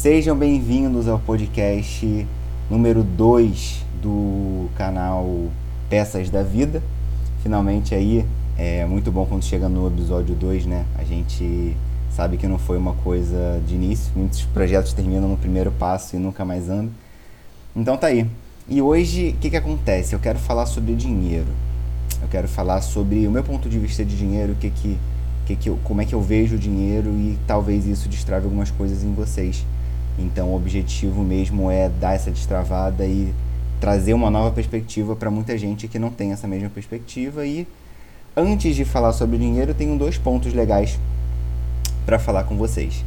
Sejam bem-vindos ao podcast número 2 do canal Peças da Vida. Finalmente aí, é muito bom quando chega no episódio 2, né? A gente sabe que não foi uma coisa de início, muitos projetos terminam no primeiro passo e nunca mais andam. Então tá aí. E hoje, o que, que acontece? Eu quero falar sobre dinheiro. Eu quero falar sobre o meu ponto de vista de dinheiro, o que que, que, que eu, como é que eu vejo o dinheiro e talvez isso destrave algumas coisas em vocês. Então, o objetivo mesmo é dar essa destravada e trazer uma nova perspectiva para muita gente que não tem essa mesma perspectiva. E antes de falar sobre dinheiro, tenho dois pontos legais para falar com vocês.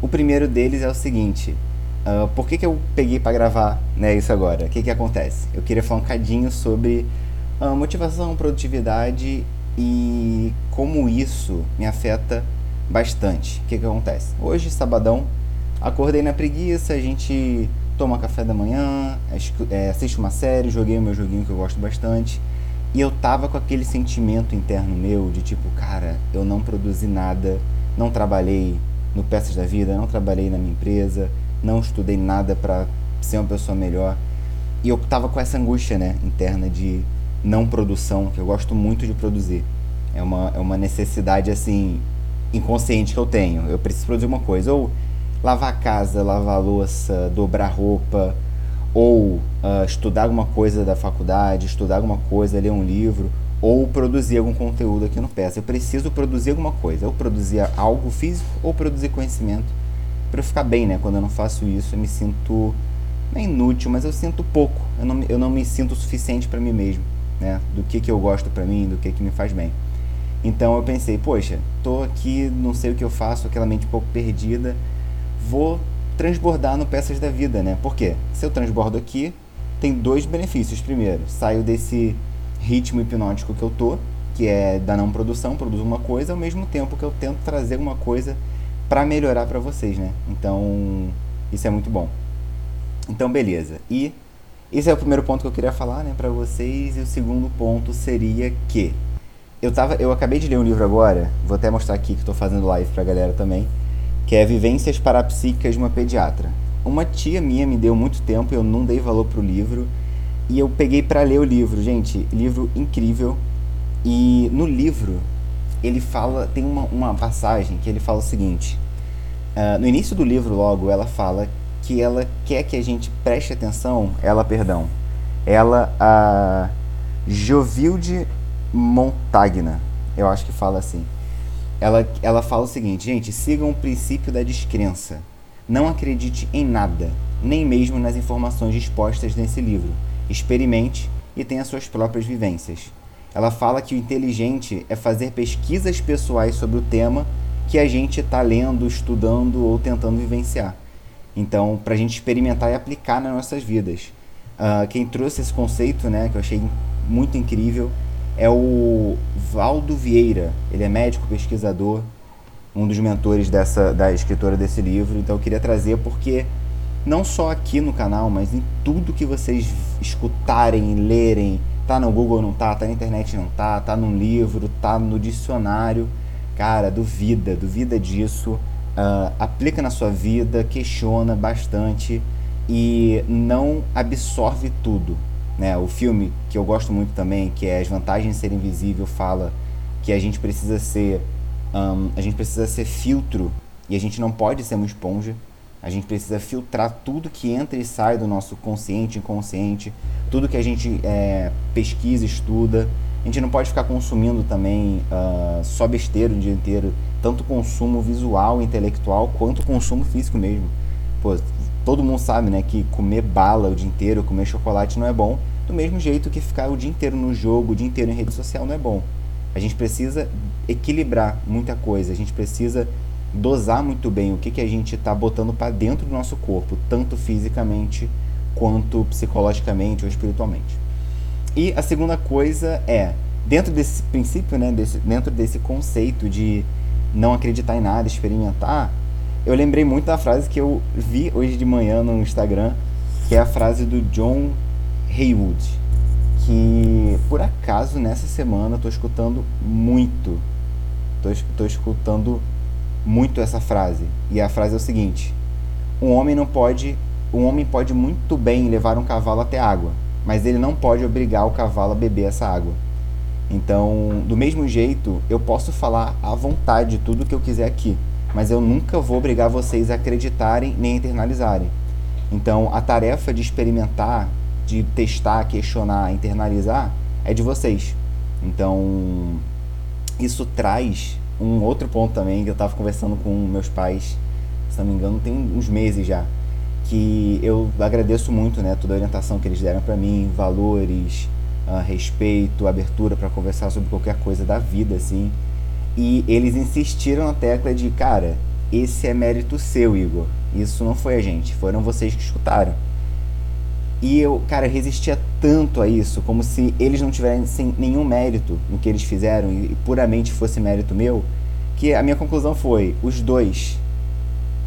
O primeiro deles é o seguinte: uh, por que, que eu peguei para gravar né, isso agora? O que, que acontece? Eu queria falar um cadinho sobre uh, motivação, produtividade e como isso me afeta bastante. O que, que acontece? Hoje, sabadão, Acordei na preguiça, a gente toma café da manhã, é, assiste uma série, joguei o meu joguinho que eu gosto bastante. E eu tava com aquele sentimento interno meu de tipo, cara, eu não produzi nada, não trabalhei no Peças da Vida, não trabalhei na minha empresa, não estudei nada para ser uma pessoa melhor. E eu tava com essa angústia, né, interna de não produção, que eu gosto muito de produzir. É uma, é uma necessidade, assim, inconsciente que eu tenho. Eu preciso produzir uma coisa. Ou lavar a casa, lavar a louça, dobrar roupa, ou uh, estudar alguma coisa da faculdade, estudar alguma coisa, ler um livro, ou produzir algum conteúdo aqui no Peça. Eu preciso produzir alguma coisa, ou produzir algo físico, ou produzir conhecimento, para eu ficar bem, né? Quando eu não faço isso, eu me sinto não é inútil, mas eu sinto pouco. Eu não, eu não me sinto o suficiente para mim mesmo, né? Do que, que eu gosto para mim, do que, que me faz bem. Então eu pensei, poxa, tô aqui, não sei o que eu faço, aquela mente um pouco perdida vou transbordar no Peças da Vida, né? Por quê? Se eu transbordo aqui, tem dois benefícios. Primeiro, saio desse ritmo hipnótico que eu tô, que é da não produção, produzo uma coisa, ao mesmo tempo que eu tento trazer uma coisa para melhorar para vocês, né? Então, isso é muito bom. Então, beleza. E esse é o primeiro ponto que eu queria falar, né, para vocês. E o segundo ponto seria que eu tava, eu acabei de ler um livro agora, vou até mostrar aqui que estou fazendo live pra galera também que é Vivências Parapsíquicas de uma Pediatra. Uma tia minha me deu muito tempo, eu não dei valor pro livro, e eu peguei para ler o livro. Gente, livro incrível. E no livro, ele fala, tem uma, uma passagem que ele fala o seguinte: uh, no início do livro, logo, ela fala que ela quer que a gente preste atenção, ela, perdão, ela, a Jovilde Montagna, eu acho que fala assim ela, ela fala o seguinte, gente, sigam o princípio da descrença. Não acredite em nada, nem mesmo nas informações expostas nesse livro. Experimente e tenha suas próprias vivências. Ela fala que o inteligente é fazer pesquisas pessoais sobre o tema que a gente está lendo, estudando ou tentando vivenciar. Então, para a gente experimentar e aplicar nas nossas vidas. Uh, quem trouxe esse conceito, né, que eu achei muito incrível, é o Valdo Vieira. Ele é médico, pesquisador, um dos mentores dessa, da escritora desse livro. Então eu queria trazer porque não só aqui no canal, mas em tudo que vocês escutarem, lerem, tá no Google não tá, tá na internet não tá, tá num livro, tá no dicionário, cara, duvida, duvida disso, uh, aplica na sua vida, questiona bastante e não absorve tudo. Né? O filme que eu gosto muito também, que é As Vantagens de Ser Invisível, fala que a gente precisa ser um, a gente precisa ser filtro e a gente não pode ser uma esponja. A gente precisa filtrar tudo que entra e sai do nosso consciente, inconsciente, tudo que a gente é, pesquisa, estuda. A gente não pode ficar consumindo também uh, só besteira o dia inteiro, tanto consumo visual, intelectual, quanto consumo físico mesmo. Pô, todo mundo sabe, né, que comer bala o dia inteiro, comer chocolate não é bom, do mesmo jeito que ficar o dia inteiro no jogo, o dia inteiro em rede social não é bom. A gente precisa equilibrar muita coisa, a gente precisa dosar muito bem o que, que a gente está botando para dentro do nosso corpo, tanto fisicamente quanto psicologicamente ou espiritualmente. E a segunda coisa é, dentro desse princípio, né, desse, dentro desse conceito de não acreditar em nada, experimentar, eu lembrei muito da frase que eu vi hoje de manhã no Instagram, que é a frase do John Haywood, que por acaso nessa semana eu tô escutando muito, tô, tô escutando muito essa frase. E a frase é o seguinte: um homem não pode, um homem pode muito bem levar um cavalo até água, mas ele não pode obrigar o cavalo a beber essa água. Então, do mesmo jeito, eu posso falar à vontade tudo que eu quiser aqui, mas eu nunca vou obrigar vocês a acreditarem nem a internalizarem. Então, a tarefa de experimentar, de testar, questionar, internalizar é de vocês. Então, isso traz um outro ponto também que eu estava conversando com meus pais, se não me engano, tem uns meses já, que eu agradeço muito, né, toda a orientação que eles deram para mim, valores, uh, respeito, abertura para conversar sobre qualquer coisa da vida, assim. E eles insistiram na tecla de, cara, esse é mérito seu, Igor. Isso não foi a gente, foram vocês que escutaram. E eu, cara, resistia tanto a isso, como se eles não tivessem nenhum mérito no que eles fizeram e puramente fosse mérito meu, que a minha conclusão foi: os dois,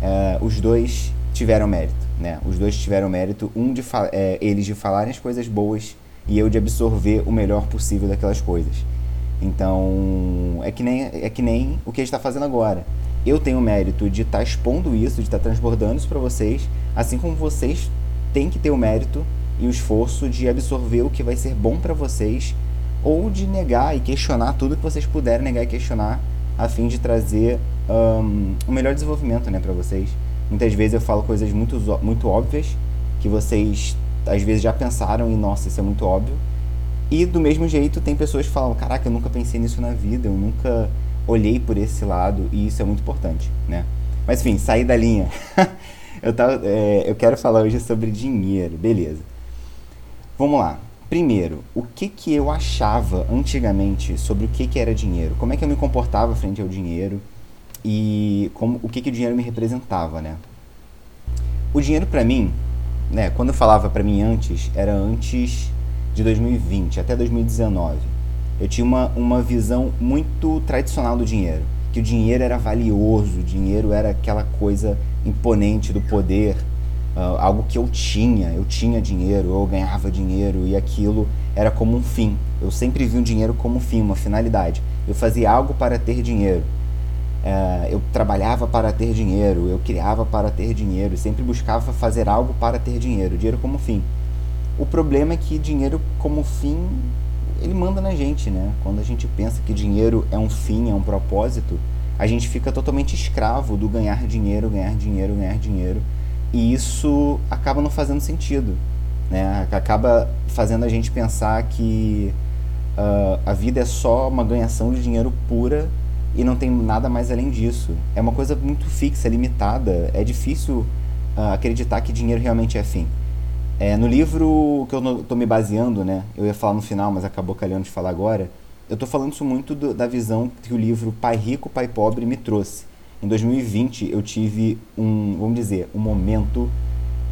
uh, os dois tiveram mérito, né? Os dois tiveram mérito, um de é, eles de falarem as coisas boas e eu de absorver o melhor possível daquelas coisas. Então, é que nem, é que nem o que a gente está fazendo agora. Eu tenho o mérito de estar tá expondo isso, de estar tá transbordando isso para vocês, assim como vocês têm que ter o mérito e o esforço de absorver o que vai ser bom para vocês ou de negar e questionar tudo que vocês puderem negar e questionar a fim de trazer um, um melhor desenvolvimento né, para vocês. Muitas vezes eu falo coisas muito, muito óbvias que vocês às vezes já pensaram e, nossa, isso é muito óbvio. E do mesmo jeito, tem pessoas que falam: caraca, eu nunca pensei nisso na vida, eu nunca olhei por esse lado, e isso é muito importante, né? Mas enfim, sair da linha. eu, tava, é, eu quero falar hoje sobre dinheiro, beleza. Vamos lá. Primeiro, o que, que eu achava antigamente sobre o que, que era dinheiro? Como é que eu me comportava frente ao dinheiro? E como, o que, que o dinheiro me representava, né? O dinheiro para mim né, quando eu falava para mim antes, era antes de 2020, até 2019. Eu tinha uma, uma visão muito tradicional do dinheiro, que o dinheiro era valioso, o dinheiro era aquela coisa imponente do poder, uh, algo que eu tinha, eu tinha dinheiro, eu ganhava dinheiro e aquilo era como um fim. Eu sempre vi o dinheiro como um fim, uma finalidade. Eu fazia algo para ter dinheiro. É, eu trabalhava para ter dinheiro, eu criava para ter dinheiro, sempre buscava fazer algo para ter dinheiro, dinheiro como fim. O problema é que dinheiro como fim, ele manda na gente, né? Quando a gente pensa que dinheiro é um fim, é um propósito, a gente fica totalmente escravo do ganhar dinheiro, ganhar dinheiro, ganhar dinheiro, e isso acaba não fazendo sentido, né? Acaba fazendo a gente pensar que uh, a vida é só uma ganhação de dinheiro pura e não tem nada mais além disso. É uma coisa muito fixa, limitada. É difícil uh, acreditar que dinheiro realmente é fim. É, no livro que eu estou me baseando, né, eu ia falar no final, mas acabou calhando de falar agora, eu estou falando isso muito do, da visão que o livro Pai Rico, Pai Pobre me trouxe. Em 2020 eu tive um, vamos dizer, um momento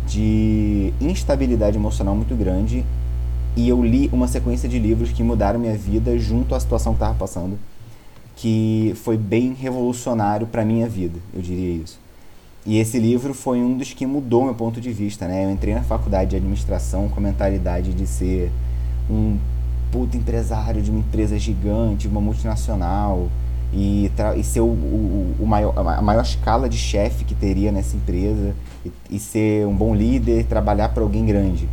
de instabilidade emocional muito grande e eu li uma sequência de livros que mudaram minha vida junto à situação que estava passando que foi bem revolucionário para minha vida, eu diria isso. E esse livro foi um dos que mudou meu ponto de vista, né? Eu entrei na faculdade de administração com a mentalidade de ser um puto empresário de uma empresa gigante, uma multinacional, e, e ser o, o, o, maior, a maior escala de chefe que teria nessa empresa, e, e ser um bom líder, trabalhar para alguém grande.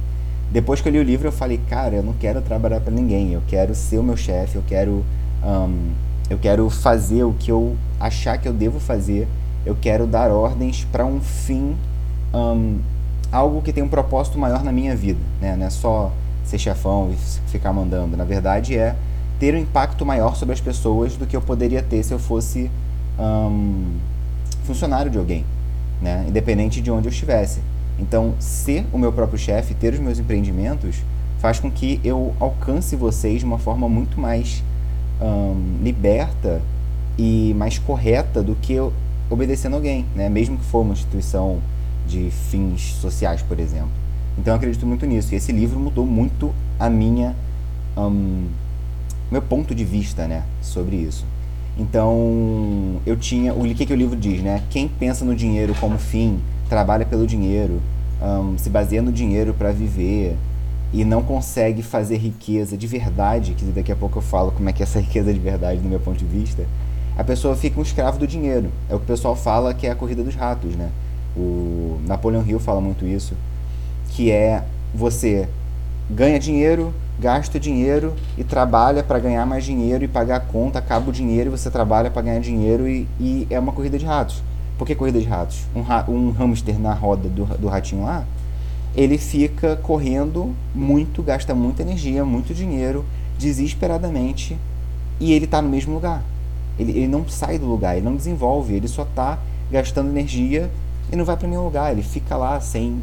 Depois que eu li o livro, eu falei, cara, eu não quero trabalhar para ninguém, eu quero ser o meu chefe, eu quero um, eu quero fazer o que eu achar que eu devo fazer. Eu quero dar ordens para um fim, um, algo que tem um propósito maior na minha vida. Né? Não é só ser chefão e ficar mandando. Na verdade, é ter um impacto maior sobre as pessoas do que eu poderia ter se eu fosse um, funcionário de alguém, né? independente de onde eu estivesse. Então, ser o meu próprio chefe, ter os meus empreendimentos, faz com que eu alcance vocês de uma forma muito mais um, liberta e mais correta do que obedecendo alguém, né? mesmo que for uma instituição de fins sociais, por exemplo. Então eu acredito muito nisso. E esse livro mudou muito a minha um, meu ponto de vista, né, sobre isso. Então eu tinha o que que o livro diz, né? Quem pensa no dinheiro como fim, trabalha pelo dinheiro, um, se baseia no dinheiro para viver, e não consegue fazer riqueza de verdade, que daqui a pouco eu falo como é que é essa riqueza de verdade do meu ponto de vista, a pessoa fica um escravo do dinheiro. É o que o pessoal fala que é a corrida dos ratos, né? O Napoleon Hill fala muito isso, que é você ganha dinheiro, gasta dinheiro e trabalha para ganhar mais dinheiro e pagar a conta, acaba o dinheiro e você trabalha para ganhar dinheiro e, e, é uma corrida de ratos. Por que corrida de ratos? Um, ra um hamster na roda do, do ratinho lá, ele fica correndo muito, gasta muita energia, muito dinheiro, desesperadamente e ele está no mesmo lugar. Ele, ele não sai do lugar, ele não desenvolve, ele só está gastando energia e não vai para nenhum lugar. Ele fica lá sem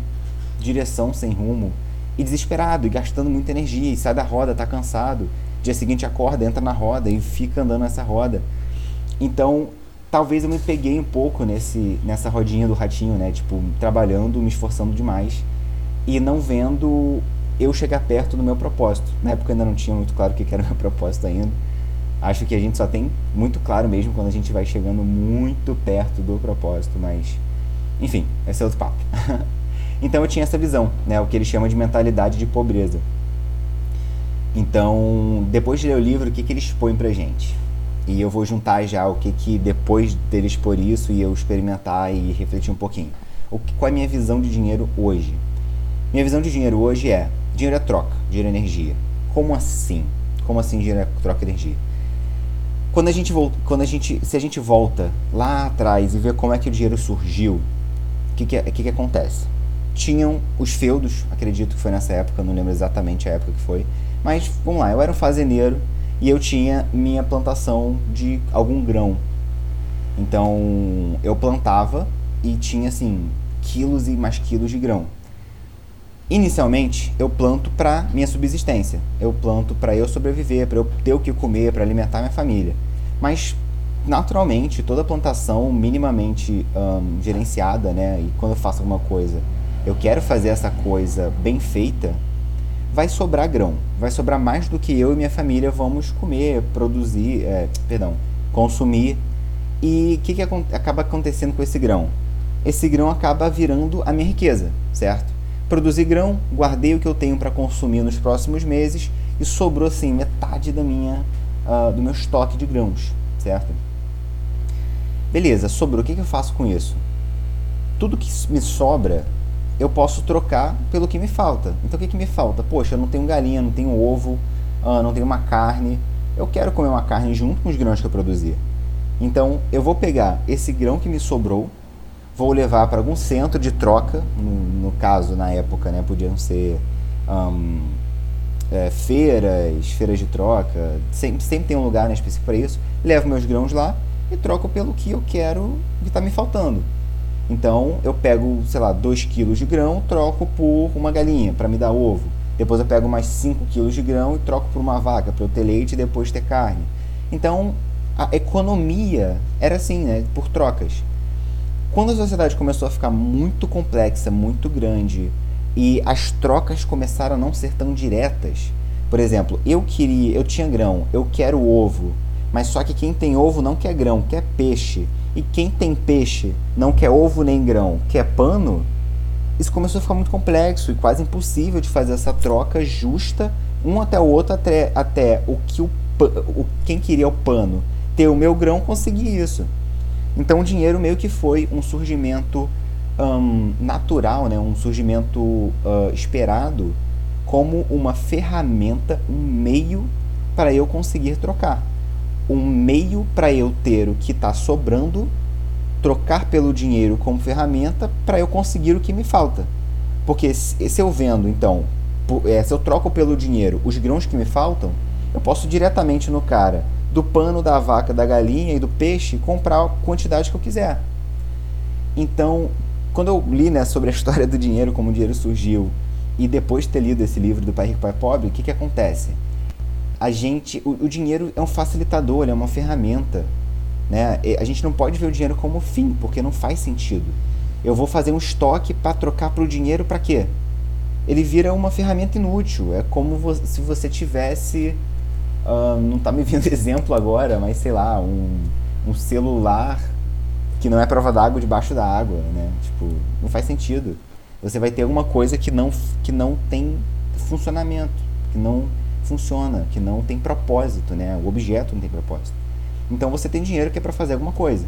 direção, sem rumo e desesperado e gastando muita energia e sai da roda, está cansado. Dia seguinte acorda, entra na roda e fica andando nessa roda. Então, talvez eu me peguei um pouco nesse nessa rodinha do ratinho, né? Tipo, trabalhando, me esforçando demais e não vendo eu chegar perto do meu propósito. Na época ainda não tinha muito claro o que era o meu propósito ainda acho que a gente só tem muito claro mesmo quando a gente vai chegando muito perto do propósito, mas enfim, esse é outro papo. então eu tinha essa visão, né, o que ele chama de mentalidade de pobreza. Então, depois de ler o livro, o que, que ele expõe pra gente? E eu vou juntar já o que, que depois dele expor isso e eu experimentar e refletir um pouquinho. O que, qual é a minha visão de dinheiro hoje? Minha visão de dinheiro hoje é: dinheiro é troca, dinheiro é energia. Como assim? Como assim dinheiro é troca de energia? Quando a gente volta, quando a gente, se a gente volta lá atrás e vê como é que o dinheiro surgiu, o que que, que que acontece? Tinham os feudos, acredito que foi nessa época, não lembro exatamente a época que foi, mas vamos lá, eu era um fazendeiro e eu tinha minha plantação de algum grão. Então eu plantava e tinha assim quilos e mais quilos de grão. Inicialmente, eu planto para minha subsistência. Eu planto para eu sobreviver, para eu ter o que comer, para alimentar minha família. Mas, naturalmente, toda plantação minimamente um, gerenciada, né? E quando eu faço alguma coisa, eu quero fazer essa coisa bem feita, vai sobrar grão. Vai sobrar mais do que eu e minha família vamos comer, produzir, é, perdão, consumir. E o que, que acaba acontecendo com esse grão? Esse grão acaba virando a minha riqueza, certo? Produzi grão, guardei o que eu tenho para consumir nos próximos meses e sobrou assim metade da minha, uh, do meu estoque de grãos, certo? Beleza, sobrou. O que, que eu faço com isso? Tudo que me sobra eu posso trocar pelo que me falta. Então o que, que me falta? Poxa, eu não tenho galinha, não tenho ovo, uh, não tenho uma carne. Eu quero comer uma carne junto com os grãos que eu produzi. Então eu vou pegar esse grão que me sobrou vou levar para algum centro de troca, no, no, caso, na época, né, podiam ser um, é, feiras, feiras de troca, sempre, sempre tem um lugar né, específico para isso, levo meus grãos lá e troco pelo que eu quero, que está me faltando. Então eu pego, sei lá, 2 kg de grão, troco por uma galinha para me dar ovo. Depois eu pego mais 5 kg de grão e troco por uma vaca para eu ter leite e depois ter carne. Então a economia era assim, né, por trocas. Quando a sociedade começou a ficar muito complexa, muito grande, e as trocas começaram a não ser tão diretas, por exemplo, eu queria, eu tinha grão, eu quero ovo, mas só que quem tem ovo não quer grão, quer peixe. E quem tem peixe não quer ovo nem grão, quer pano. Isso começou a ficar muito complexo e quase impossível de fazer essa troca justa, um até o outro, até, até o que o, o quem queria o pano ter o meu grão conseguir isso. Então o dinheiro meio que foi um surgimento um, natural, né? um surgimento uh, esperado como uma ferramenta, um meio para eu conseguir trocar. Um meio para eu ter o que está sobrando, trocar pelo dinheiro como ferramenta para eu conseguir o que me falta. Porque se eu vendo, então, é, se eu troco pelo dinheiro os grãos que me faltam, eu posso diretamente no cara do pano da vaca, da galinha e do peixe comprar a quantidade que eu quiser. Então, quando eu li né, sobre a história do dinheiro, como o dinheiro surgiu, e depois de ter lido esse livro do Pai Rico, Pai Pobre, o que, que acontece? A gente, o, o dinheiro é um facilitador, é uma ferramenta. Né? A gente não pode ver o dinheiro como fim, porque não faz sentido. Eu vou fazer um estoque para trocar para o dinheiro para quê? Ele vira uma ferramenta inútil. É como se você tivesse Uh, não está me vindo exemplo agora, mas sei lá, um, um celular que não é prova d'água debaixo da água, né? Tipo, não faz sentido. Você vai ter alguma coisa que não, que não tem funcionamento, que não funciona, que não tem propósito, né? O objeto não tem propósito. Então você tem dinheiro que é para fazer alguma coisa.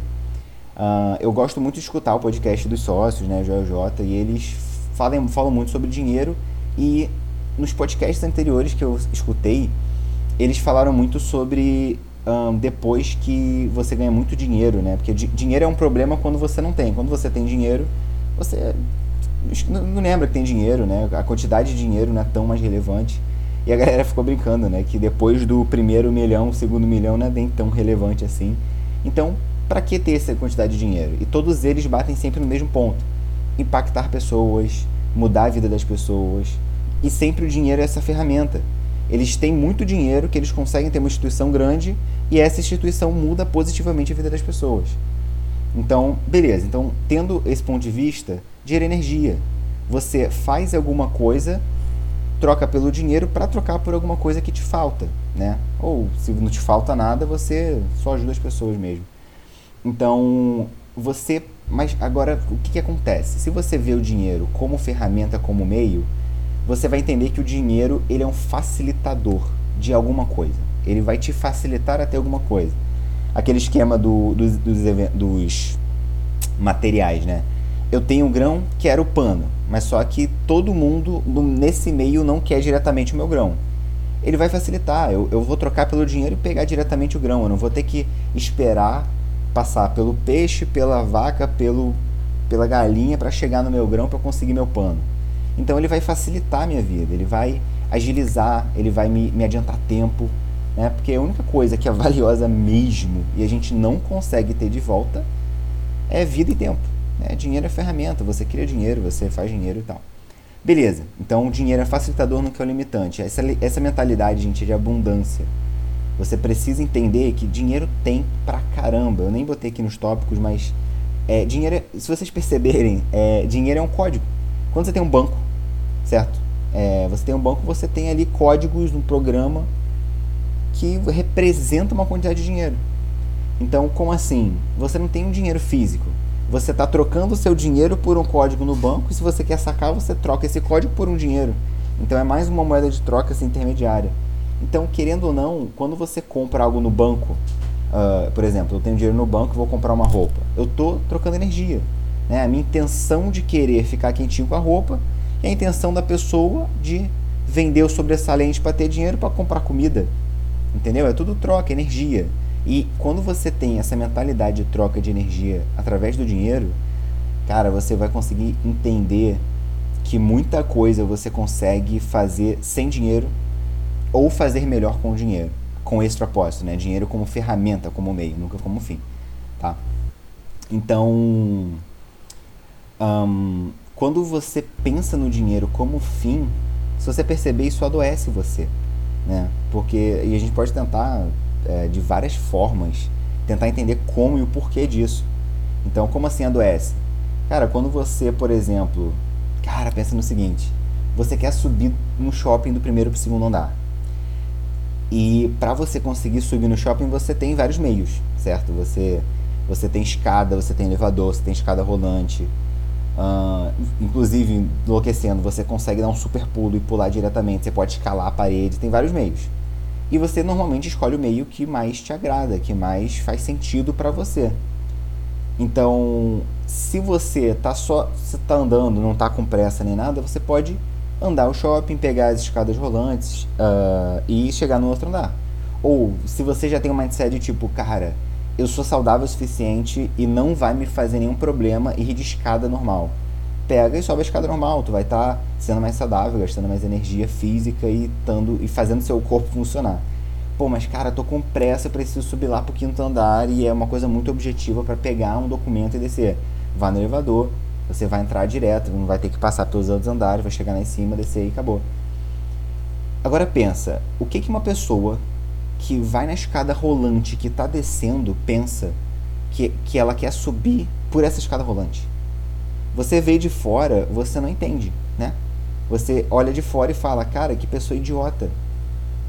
Uh, eu gosto muito de escutar o podcast dos sócios, né, Joel J, e eles falam, falam muito sobre dinheiro e nos podcasts anteriores que eu escutei, eles falaram muito sobre um, depois que você ganha muito dinheiro, né? Porque dinheiro é um problema quando você não tem. Quando você tem dinheiro, você não lembra que tem dinheiro, né? A quantidade de dinheiro não é tão mais relevante. E a galera ficou brincando, né? Que depois do primeiro milhão, o segundo milhão não é nem tão relevante assim. Então, para que ter essa quantidade de dinheiro? E todos eles batem sempre no mesmo ponto: impactar pessoas, mudar a vida das pessoas. E sempre o dinheiro é essa ferramenta. Eles têm muito dinheiro que eles conseguem ter uma instituição grande e essa instituição muda positivamente a vida das pessoas. Então, beleza. Então, tendo esse ponto de vista, é energia. Você faz alguma coisa, troca pelo dinheiro para trocar por alguma coisa que te falta, né? Ou se não te falta nada, você só ajuda as pessoas mesmo. Então, você, mas agora o que, que acontece? Se você vê o dinheiro como ferramenta, como meio, você vai entender que o dinheiro ele é um facilitador de alguma coisa. Ele vai te facilitar até alguma coisa. Aquele esquema do, dos, dos, dos materiais, né? Eu tenho um grão, quero pano, mas só que todo mundo nesse meio não quer diretamente o meu grão. Ele vai facilitar, eu, eu vou trocar pelo dinheiro e pegar diretamente o grão. Eu não vou ter que esperar passar pelo peixe, pela vaca, pelo, pela galinha para chegar no meu grão para conseguir meu pano. Então ele vai facilitar a minha vida, ele vai agilizar, ele vai me, me adiantar tempo, né? Porque a única coisa que é valiosa mesmo e a gente não consegue ter de volta é vida e tempo. Né? Dinheiro é ferramenta, você cria dinheiro, você faz dinheiro e tal. Beleza, então o dinheiro é facilitador, não que é o limitante. Essa, essa mentalidade, gente, de abundância. Você precisa entender que dinheiro tem pra caramba. Eu nem botei aqui nos tópicos, mas é, dinheiro, é, se vocês perceberem, é, dinheiro é um código. Quando você tem um banco, certo? É, você tem um banco, você tem ali códigos no programa que representa uma quantidade de dinheiro. Então, como assim? Você não tem um dinheiro físico. Você está trocando o seu dinheiro por um código no banco e se você quer sacar, você troca esse código por um dinheiro. Então é mais uma moeda de troca assim, intermediária. Então, querendo ou não, quando você compra algo no banco, uh, por exemplo, eu tenho dinheiro no banco e vou comprar uma roupa, eu estou trocando energia. Né? A minha intenção de querer ficar quentinho com a roupa é a intenção da pessoa de vender o sobressalente para ter dinheiro para comprar comida. Entendeu? É tudo troca, energia. E quando você tem essa mentalidade de troca de energia através do dinheiro, cara, você vai conseguir entender que muita coisa você consegue fazer sem dinheiro ou fazer melhor com o dinheiro, com esse propósito, né? Dinheiro como ferramenta, como meio, nunca como fim, tá? Então, um, quando você pensa no dinheiro como fim, se você perceber, isso adoece você, né? Porque, e a gente pode tentar, é, de várias formas, tentar entender como e o porquê disso. Então, como assim adoece? Cara, quando você, por exemplo, cara, pensa no seguinte, você quer subir no shopping do primeiro para o segundo andar. E para você conseguir subir no shopping, você tem vários meios, certo? Você, você tem escada, você tem elevador, você tem escada rolante, Uh, inclusive, enlouquecendo, você consegue dar um super pulo e pular diretamente. Você pode escalar a parede, tem vários meios. E você normalmente escolhe o meio que mais te agrada, que mais faz sentido para você. Então, se você tá só se tá andando, não tá com pressa nem nada, você pode andar ao shopping, pegar as escadas rolantes uh, e chegar no outro andar. Ou se você já tem um mindset tipo, cara, eu sou saudável o suficiente e não vai me fazer nenhum problema ir de escada normal. Pega e sobe a escada normal, tu vai estar tá sendo mais saudável, gastando mais energia física e, tando, e fazendo seu corpo funcionar. Pô, mas cara, tô com pressa, preciso subir lá pro quinto andar e é uma coisa muito objetiva para pegar um documento e descer. Vá no elevador, você vai entrar direto, não vai ter que passar pelos outros andares, vai chegar lá em cima, descer e acabou. Agora pensa, o que que uma pessoa que vai na escada rolante que está descendo pensa que, que ela quer subir por essa escada rolante. Você vê de fora, você não entende, né? Você olha de fora e fala, cara, que pessoa idiota.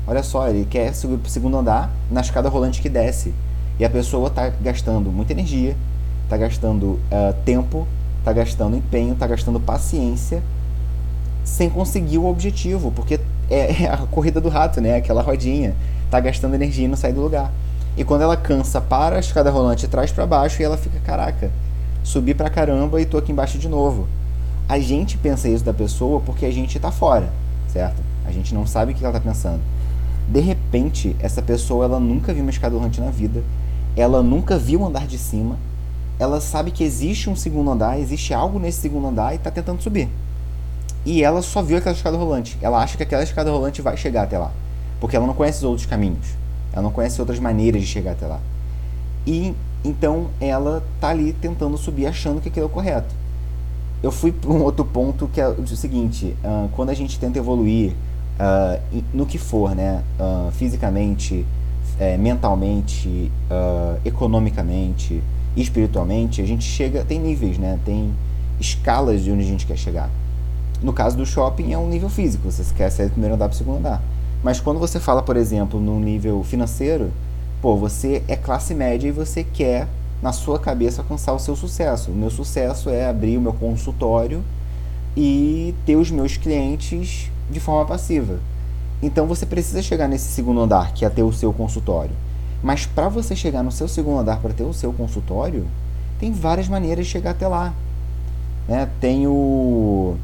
Olha só, ele quer subir para o segundo andar na escada rolante que desce. E a pessoa está gastando muita energia, está gastando uh, tempo, está gastando empenho, está gastando paciência, sem conseguir o objetivo, porque é, é a corrida do rato, né? Aquela rodinha tá gastando energia e não sai do lugar. E quando ela cansa, para a escada rolante traz para baixo e ela fica, caraca, subi pra caramba e tô aqui embaixo de novo. A gente pensa isso da pessoa porque a gente tá fora, certo? A gente não sabe o que ela tá pensando. De repente, essa pessoa ela nunca viu uma escada rolante na vida, ela nunca viu um andar de cima, ela sabe que existe um segundo andar, existe algo nesse segundo andar e está tentando subir. E ela só viu aquela escada rolante. Ela acha que aquela escada rolante vai chegar até lá, porque ela não conhece os outros caminhos. Ela não conhece outras maneiras de chegar até lá. E então ela tá ali tentando subir, achando que aquilo é o correto. Eu fui para um outro ponto que é o seguinte: uh, quando a gente tenta evoluir uh, no que for, né, uh, fisicamente, é, mentalmente, economicamente, espiritualmente, a gente chega, tem níveis, né? Tem escalas de onde a gente quer chegar. No caso do shopping é um nível físico, você quer sair do primeiro andar para o segundo andar. Mas quando você fala, por exemplo, no nível financeiro, pô, você é classe média e você quer na sua cabeça alcançar o seu sucesso. O meu sucesso é abrir o meu consultório e ter os meus clientes de forma passiva. Então você precisa chegar nesse segundo andar, que é ter o seu consultório. Mas para você chegar no seu segundo andar para ter o seu consultório, tem várias maneiras de chegar até lá. Né? Tem o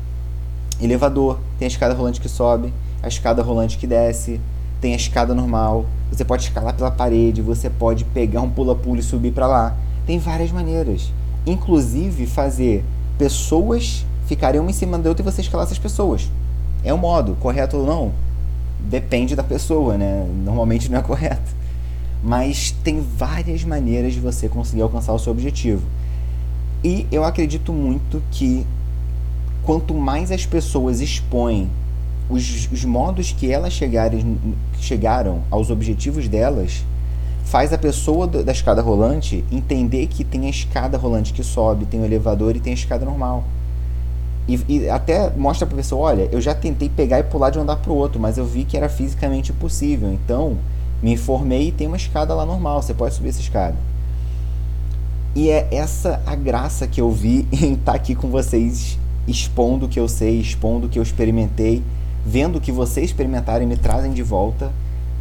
elevador, tem a escada rolante que sobe, a escada rolante que desce, tem a escada normal. Você pode escalar pela parede, você pode pegar um pula-pula e subir para lá. Tem várias maneiras. Inclusive fazer pessoas ficarem uma em cima da outra e você escalar essas pessoas. É um modo, correto ou não? Depende da pessoa, né? Normalmente não é correto mas tem várias maneiras de você conseguir alcançar o seu objetivo. E eu acredito muito que quanto mais as pessoas expõem os, os modos que elas chegarem, chegaram aos objetivos delas, faz a pessoa da escada rolante entender que tem a escada rolante que sobe, tem o elevador e tem a escada normal. E, e até mostra para a pessoa, olha, eu já tentei pegar e pular de um andar para o outro, mas eu vi que era fisicamente impossível. Então, me informei e tem uma escada lá normal, você pode subir essa escada. E é essa a graça que eu vi em estar tá aqui com vocês, expondo o que eu sei, expondo o que eu experimentei, vendo o que vocês experimentarem me trazem de volta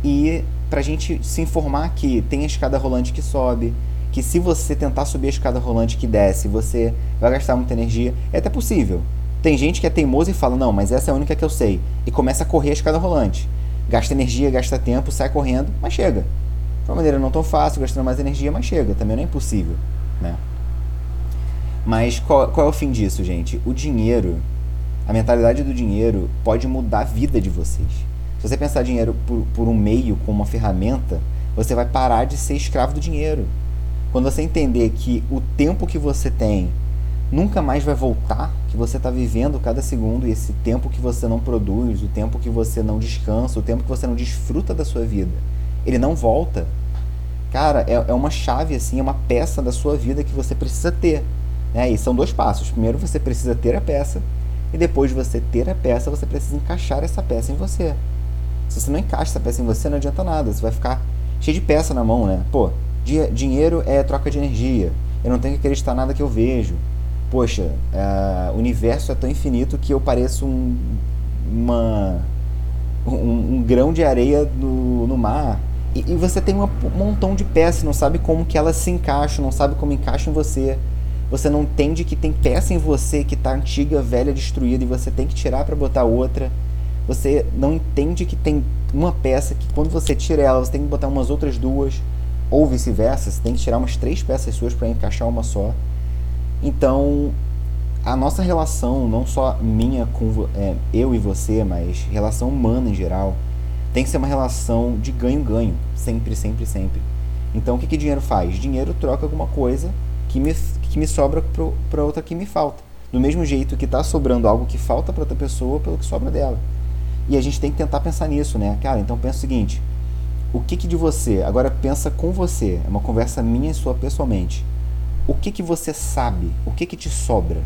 e pra gente se informar que tem a escada rolante que sobe, que se você tentar subir a escada rolante que desce, você vai gastar muita energia. É até possível. Tem gente que é teimoso e fala, não, mas essa é a única que eu sei. E começa a correr a escada rolante gasta energia, gasta tempo, sai correndo, mas chega. De uma maneira não tão fácil, gastando mais energia, mas chega. Também não é impossível, né? Mas qual, qual é o fim disso, gente? O dinheiro, a mentalidade do dinheiro pode mudar a vida de vocês. Se você pensar dinheiro por, por um meio, como uma ferramenta, você vai parar de ser escravo do dinheiro. Quando você entender que o tempo que você tem nunca mais vai voltar, que você está vivendo cada segundo e esse tempo que você não produz, o tempo que você não descansa, o tempo que você não desfruta da sua vida, ele não volta. Cara, é, é uma chave, assim, é uma peça da sua vida que você precisa ter. Né? E são dois passos. Primeiro você precisa ter a peça, e depois de você ter a peça, você precisa encaixar essa peça em você. Se você não encaixa essa peça em você, não adianta nada. Você vai ficar cheio de peça na mão, né? Pô, dinheiro é troca de energia. Eu não tenho que acreditar nada que eu vejo poxa, é, o universo é tão infinito que eu pareço um, uma, um, um grão de areia no, no mar. E, e você tem um montão de peças, não sabe como que elas se encaixam, não sabe como encaixam em você. Você não entende que tem peça em você que está antiga, velha, destruída e você tem que tirar para botar outra. Você não entende que tem uma peça que quando você tira ela, você tem que botar umas outras duas, ou vice-versa, você tem que tirar umas três peças suas para encaixar uma só. Então, a nossa relação, não só minha com é, eu e você, mas relação humana em geral, tem que ser uma relação de ganho-ganho, sempre, sempre, sempre. Então, o que, que dinheiro faz? Dinheiro troca alguma coisa que me, que me sobra para outra que me falta. Do mesmo jeito que está sobrando algo que falta para outra pessoa pelo que sobra dela. E a gente tem que tentar pensar nisso, né? Cara, então pensa o seguinte: o que, que de você, agora pensa com você, é uma conversa minha e sua pessoalmente. O que, que você sabe, o que, que te sobra.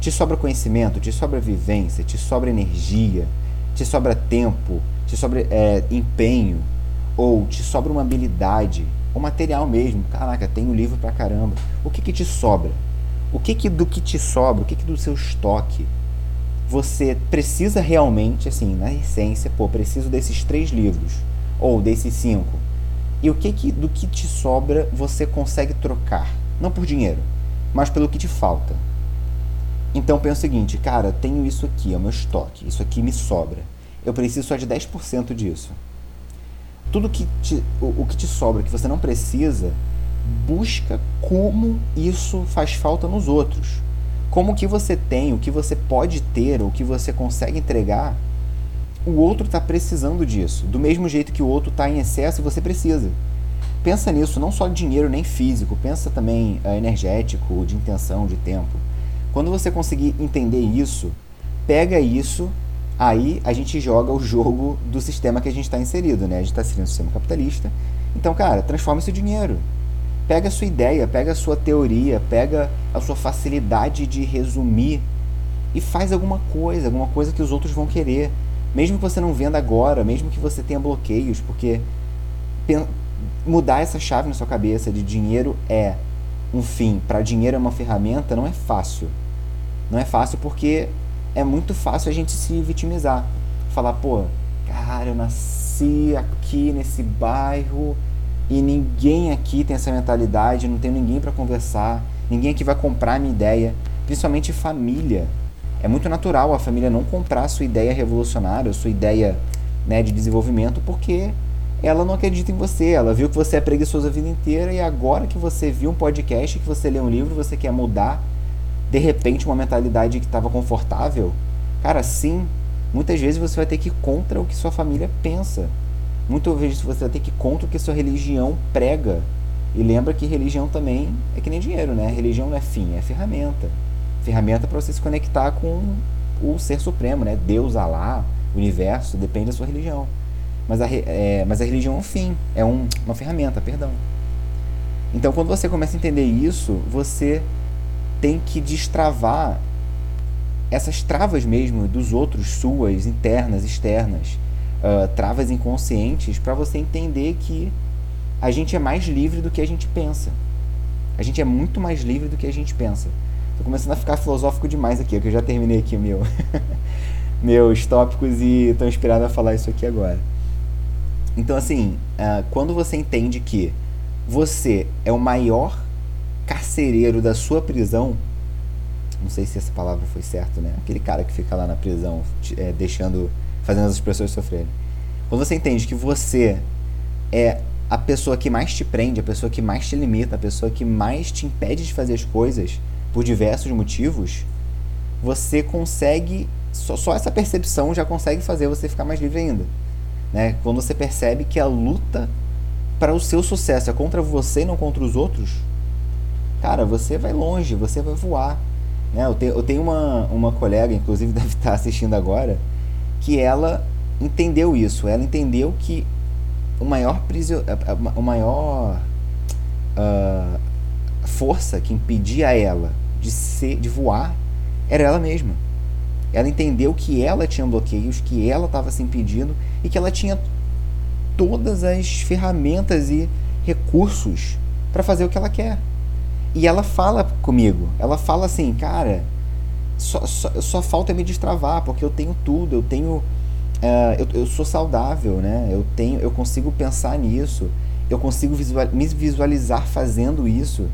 Te sobra conhecimento, te sobra vivência, te sobra energia, te sobra tempo, te sobra é, empenho, ou te sobra uma habilidade, ou material mesmo. Caraca, tenho livro pra caramba. O que, que te sobra? O que, que do que te sobra, o que, que do seu estoque você precisa realmente, assim, na essência, pô, preciso desses três livros, ou desses cinco. E o que, que do que te sobra você consegue trocar? Não por dinheiro, mas pelo que te falta. Então pensa o seguinte, cara, tenho isso aqui, é o meu estoque, isso aqui me sobra. Eu preciso só de 10% disso. Tudo que te, o, o que te sobra, que você não precisa, busca como isso faz falta nos outros. Como que você tem, o que você pode ter, o que você consegue entregar, o outro está precisando disso. Do mesmo jeito que o outro está em excesso você precisa. Pensa nisso, não só dinheiro nem físico, pensa também uh, energético, de intenção, de tempo. Quando você conseguir entender isso, pega isso, aí a gente joga o jogo do sistema que a gente está inserido, né? A gente está inserindo no sistema capitalista. Então, cara, transforma esse dinheiro. Pega a sua ideia, pega a sua teoria, pega a sua facilidade de resumir e faz alguma coisa, alguma coisa que os outros vão querer. Mesmo que você não venda agora, mesmo que você tenha bloqueios, porque mudar essa chave na sua cabeça de dinheiro é um fim, para dinheiro é uma ferramenta, não é fácil. Não é fácil porque é muito fácil a gente se vitimizar. Falar, pô, cara, eu nasci aqui nesse bairro e ninguém aqui tem essa mentalidade, não tenho ninguém para conversar, ninguém aqui vai comprar a minha ideia, principalmente família. É muito natural a família não comprar a sua ideia revolucionária, a sua ideia né, de desenvolvimento, porque ela não acredita em você. Ela viu que você é preguiçoso a vida inteira e agora que você viu um podcast, que você lê um livro, você quer mudar de repente uma mentalidade que estava confortável. Cara, sim, muitas vezes você vai ter que ir contra o que sua família pensa. Muitas vezes você vai ter que ir contra o que sua religião prega. E lembra que religião também é que nem dinheiro, né? Religião não é fim, é ferramenta. Ferramenta para você se conectar com o ser supremo, né? Deus, Alá, universo, depende da sua religião. Mas a, é, mas a religião é um fim, é um, uma ferramenta, perdão. Então, quando você começa a entender isso, você tem que destravar essas travas mesmo dos outros, suas, internas, externas uh, travas inconscientes para você entender que a gente é mais livre do que a gente pensa. A gente é muito mais livre do que a gente pensa. Tô começando a ficar filosófico demais aqui, que eu já terminei aqui meu meus tópicos e tô inspirado a falar isso aqui agora. Então, assim, uh, quando você entende que você é o maior carcereiro da sua prisão, não sei se essa palavra foi certa, né? Aquele cara que fica lá na prisão, é, deixando fazendo as pessoas sofrerem. Quando você entende que você é a pessoa que mais te prende, a pessoa que mais te limita, a pessoa que mais te impede de fazer as coisas por diversos motivos, você consegue só, só essa percepção já consegue fazer você ficar mais livre ainda. Né? Quando você percebe que a luta para o seu sucesso é contra você e não contra os outros, cara, você vai longe, você vai voar. Né? Eu, tenho, eu tenho uma, uma colega, inclusive deve estar assistindo agora, que ela entendeu isso. Ela entendeu que o maior, prisio, o maior uh, força que impedia ela de ser, de voar, era ela mesma. Ela entendeu que ela tinha bloqueios, que ela estava se impedindo e que ela tinha todas as ferramentas e recursos para fazer o que ela quer. E ela fala comigo, ela fala assim, cara, só, só, só falta me destravar, porque eu tenho tudo, eu tenho. Uh, eu, eu sou saudável, né? Eu tenho, eu consigo pensar nisso, eu consigo visual, me visualizar fazendo isso,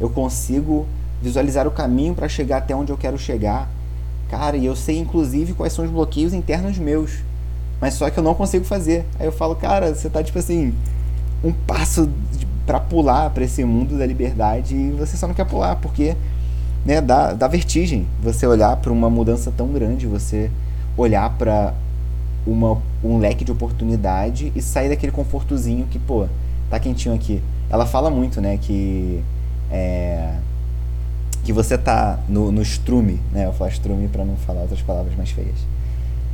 eu consigo visualizar o caminho para chegar até onde eu quero chegar. Cara, e eu sei inclusive quais são os bloqueios internos meus, mas só que eu não consigo fazer. Aí eu falo, cara, você tá tipo assim, um passo para pular para esse mundo da liberdade e você só não quer pular, porque né, dá, dá vertigem você olhar para uma mudança tão grande, você olhar para uma, um leque de oportunidade e sair daquele confortozinho que, pô, tá quentinho aqui. Ela fala muito, né, que é, que você tá no, no strume, né, eu falo strume para não falar outras palavras mais feias.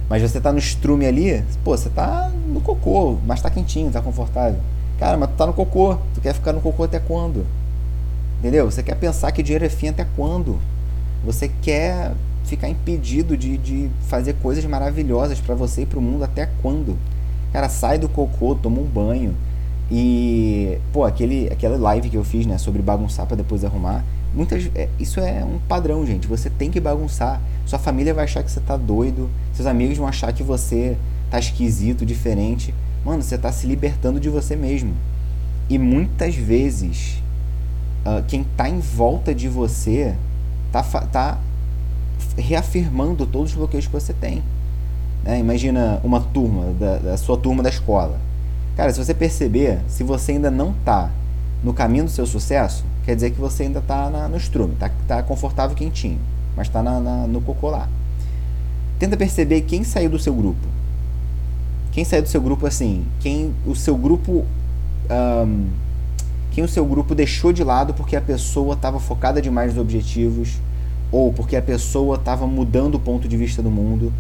Mas você tá no strume ali, pô, você tá no cocô, mas tá quentinho, tá confortável. Cara, mas tu tá no cocô, tu quer ficar no cocô até quando? Entendeu? Você quer pensar que dinheiro é fim até quando? Você quer ficar impedido de, de fazer coisas maravilhosas para você e para o mundo até quando? Cara, sai do cocô, toma um banho. E, pô, aquele, aquela live que eu fiz, né, sobre bagunçar para depois arrumar, muitas, é, isso é um padrão, gente. Você tem que bagunçar. Sua família vai achar que você tá doido, seus amigos vão achar que você tá esquisito, diferente. Mano, você tá se libertando de você mesmo. E muitas vezes, uh, quem está em volta de você tá, tá reafirmando todos os bloqueios que você tem. Né? Imagina uma turma, da, da, sua turma da escola. Cara, se você perceber, se você ainda não está no caminho do seu sucesso, quer dizer que você ainda está no estrume, está tá confortável quentinho, mas está no cocô lá. Tenta perceber quem saiu do seu grupo. Quem saiu do seu grupo assim, quem o seu grupo um, quem o seu grupo deixou de lado porque a pessoa estava focada demais nos objetivos ou porque a pessoa estava mudando o ponto de vista do mundo,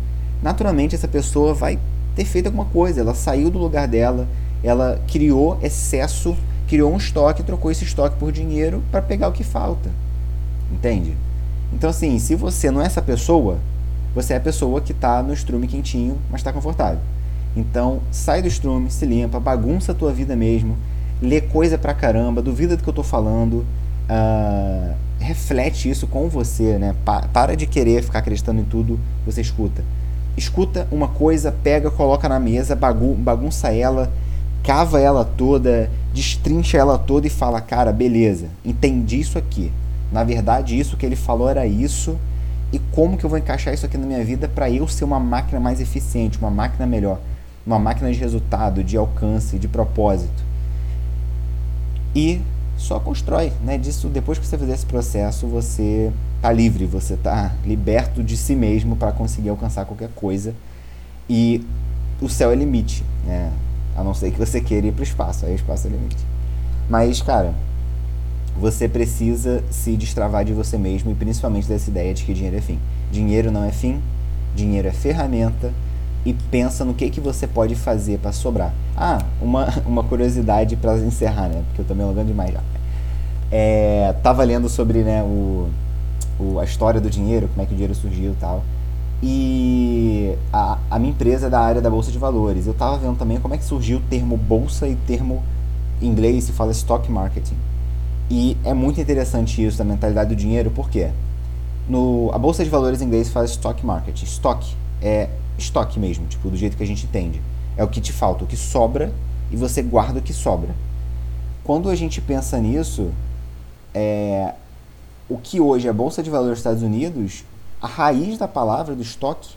naturalmente essa pessoa vai ter feito alguma coisa. Ela saiu do lugar dela, ela criou excesso, criou um estoque, trocou esse estoque por dinheiro para pegar o que falta. Entende? Então, assim, se você não é essa pessoa, você é a pessoa que está no estrume quentinho, mas está confortável. Então, sai do estrume, se limpa, bagunça a tua vida mesmo, lê coisa pra caramba, duvida do que eu estou falando, uh, reflete isso com você, né? Pa para de querer ficar acreditando em tudo você escuta. Escuta uma coisa, pega, coloca na mesa, bagun bagunça ela, cava ela toda, destrincha ela toda e fala: Cara, beleza, entendi isso aqui. Na verdade, isso que ele falou era isso. E como que eu vou encaixar isso aqui na minha vida para eu ser uma máquina mais eficiente, uma máquina melhor, uma máquina de resultado, de alcance, de propósito. E só constrói, né? Disso, depois que você fizer esse processo, você tá livre, você tá liberto de si mesmo para conseguir alcançar qualquer coisa. E o céu é limite, né? A não ser que você queira ir para o espaço, aí o espaço é limite. Mas, cara, você precisa se destravar de você mesmo e principalmente dessa ideia de que dinheiro é fim. Dinheiro não é fim, dinheiro é ferramenta e pensa no que, que você pode fazer para sobrar. Ah, uma, uma curiosidade para encerrar, né? Porque eu me alongando demais já. É, tava lendo sobre né, o, o, a história do dinheiro, como é que o dinheiro surgiu e tal. E a, a minha empresa é da área da Bolsa de Valores. Eu tava vendo também como é que surgiu o termo bolsa e o termo em inglês se fala stock marketing. E é muito interessante isso da mentalidade do dinheiro, porque no, a Bolsa de Valores em inglês fala stock marketing. Stock é estoque mesmo, tipo, do jeito que a gente entende. É o que te falta, o que sobra e você guarda o que sobra. Quando a gente pensa nisso, é, o que hoje é a Bolsa de Valores dos Estados Unidos, a raiz da palavra do estoque,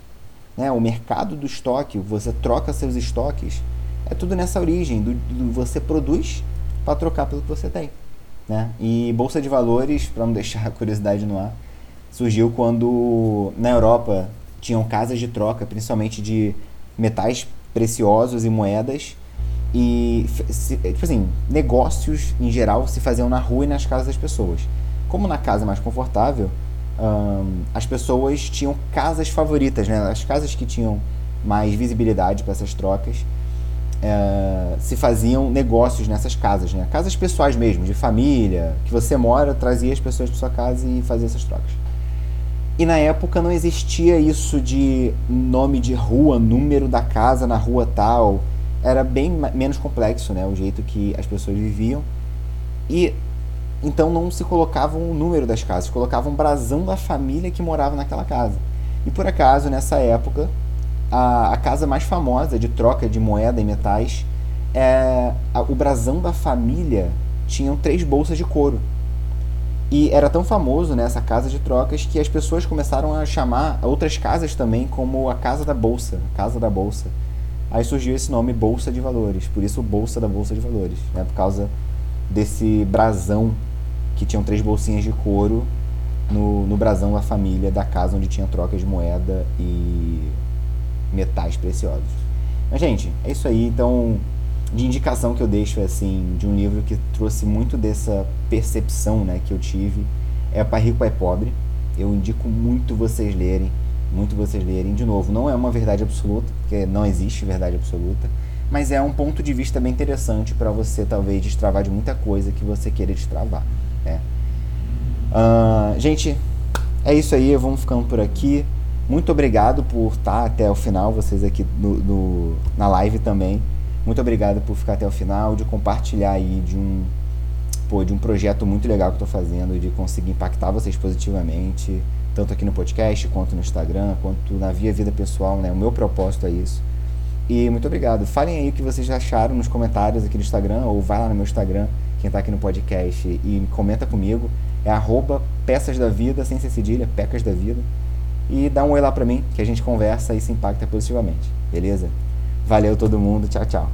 né, o mercado do estoque, você troca seus estoques, é tudo nessa origem, do, do você produz para trocar pelo que você tem. Né? E Bolsa de Valores, para não deixar a curiosidade no ar, surgiu quando na Europa tinham casas de troca, principalmente de metais preciosos e moedas. E, tipo assim, negócios em geral se faziam na rua e nas casas das pessoas. Como na casa é mais confortável, as pessoas tinham casas favoritas, né? As casas que tinham mais visibilidade para essas trocas. Uh, se faziam negócios nessas casas, né? Casas pessoais mesmo, de família, que você mora, trazia as pessoas para sua casa e fazia essas trocas. E na época não existia isso de nome de rua, número da casa na rua tal. Era bem menos complexo, né? O jeito que as pessoas viviam. E então não se colocava o número das casas, colocava um brasão da família que morava naquela casa. E por acaso, nessa época, a, a casa mais famosa de troca de moeda e metais, é, a, o brasão da família tinham três bolsas de couro. E era tão famoso nessa né, casa de trocas que as pessoas começaram a chamar outras casas também como a casa da bolsa, casa da bolsa. Aí surgiu esse nome Bolsa de Valores, por isso Bolsa da Bolsa de Valores, né? por causa desse brasão que tinham três bolsinhas de couro no, no brasão da família da casa onde tinha troca de moeda e metais preciosos. Mas, gente, é isso aí. Então, de indicação que eu deixo assim de um livro que trouxe muito dessa percepção né, que eu tive é Pai Rico Pai Pobre. Eu indico muito vocês lerem, muito vocês lerem. De novo, não é uma verdade absoluta, porque não existe verdade absoluta, mas é um ponto de vista bem interessante para você talvez destravar de muita coisa que você queira destravar. Né? Uh, gente, é isso aí, vamos ficando por aqui. Muito obrigado por estar até o final, vocês aqui no, no na live também. Muito obrigado por ficar até o final, de compartilhar aí de um, pô, de um projeto muito legal que estou fazendo, de conseguir impactar vocês positivamente, tanto aqui no podcast, quanto no Instagram, quanto na via vida pessoal, né? O meu propósito é isso. E muito obrigado. Falem aí o que vocês acharam nos comentários aqui no Instagram, ou vai lá no meu Instagram, quem está aqui no podcast, e comenta comigo. É arroba peças da vida, sem ser cedilha, pecas da vida. E dá um oi lá pra mim, que a gente conversa e se impacta positivamente. Beleza? Valeu todo mundo. Tchau, tchau.